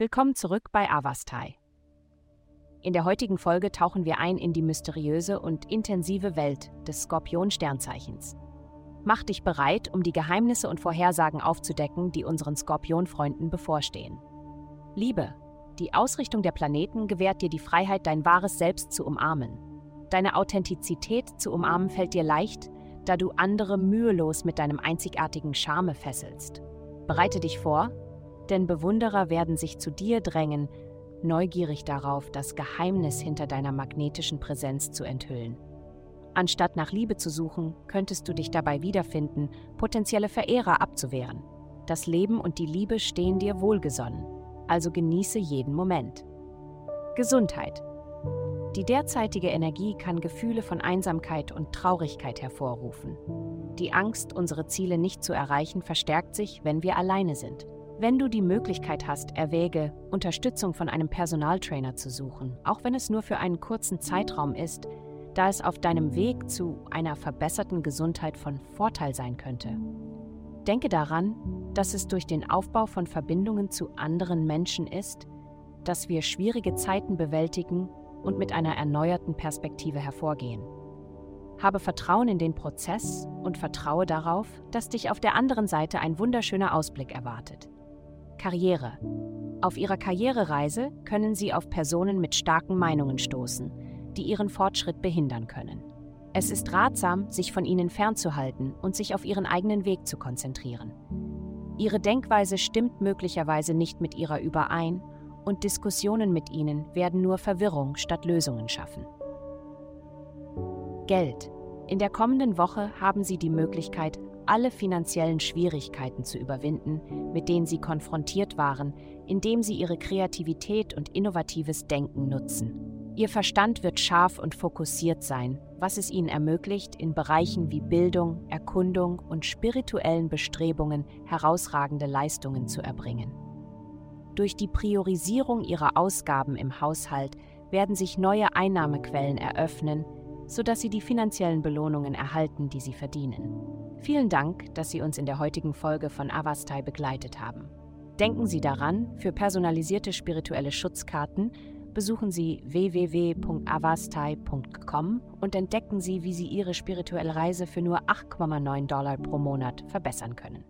Willkommen zurück bei Avastai. In der heutigen Folge tauchen wir ein in die mysteriöse und intensive Welt des Skorpion-Sternzeichens. Mach dich bereit, um die Geheimnisse und Vorhersagen aufzudecken, die unseren Skorpionfreunden bevorstehen. Liebe, die Ausrichtung der Planeten gewährt dir die Freiheit, dein wahres Selbst zu umarmen. Deine Authentizität zu umarmen fällt dir leicht, da du andere mühelos mit deinem einzigartigen Charme fesselst. Bereite dich vor, denn Bewunderer werden sich zu dir drängen, neugierig darauf, das Geheimnis hinter deiner magnetischen Präsenz zu enthüllen. Anstatt nach Liebe zu suchen, könntest du dich dabei wiederfinden, potenzielle Verehrer abzuwehren. Das Leben und die Liebe stehen dir wohlgesonnen, also genieße jeden Moment. Gesundheit. Die derzeitige Energie kann Gefühle von Einsamkeit und Traurigkeit hervorrufen. Die Angst, unsere Ziele nicht zu erreichen, verstärkt sich, wenn wir alleine sind. Wenn du die Möglichkeit hast, erwäge, Unterstützung von einem Personaltrainer zu suchen, auch wenn es nur für einen kurzen Zeitraum ist, da es auf deinem Weg zu einer verbesserten Gesundheit von Vorteil sein könnte. Denke daran, dass es durch den Aufbau von Verbindungen zu anderen Menschen ist, dass wir schwierige Zeiten bewältigen und mit einer erneuerten Perspektive hervorgehen. Habe Vertrauen in den Prozess und vertraue darauf, dass dich auf der anderen Seite ein wunderschöner Ausblick erwartet. Karriere. Auf ihrer Karrierereise können Sie auf Personen mit starken Meinungen stoßen, die Ihren Fortschritt behindern können. Es ist ratsam, sich von ihnen fernzuhalten und sich auf Ihren eigenen Weg zu konzentrieren. Ihre Denkweise stimmt möglicherweise nicht mit Ihrer überein und Diskussionen mit Ihnen werden nur Verwirrung statt Lösungen schaffen. Geld. In der kommenden Woche haben Sie die Möglichkeit, alle finanziellen Schwierigkeiten zu überwinden, mit denen Sie konfrontiert waren, indem Sie Ihre Kreativität und innovatives Denken nutzen. Ihr Verstand wird scharf und fokussiert sein, was es Ihnen ermöglicht, in Bereichen wie Bildung, Erkundung und spirituellen Bestrebungen herausragende Leistungen zu erbringen. Durch die Priorisierung Ihrer Ausgaben im Haushalt werden sich neue Einnahmequellen eröffnen, sodass Sie die finanziellen Belohnungen erhalten, die Sie verdienen. Vielen Dank, dass Sie uns in der heutigen Folge von Avastai begleitet haben. Denken Sie daran, für personalisierte spirituelle Schutzkarten besuchen Sie www.avastai.com und entdecken Sie, wie Sie Ihre spirituelle Reise für nur 8,9 Dollar pro Monat verbessern können.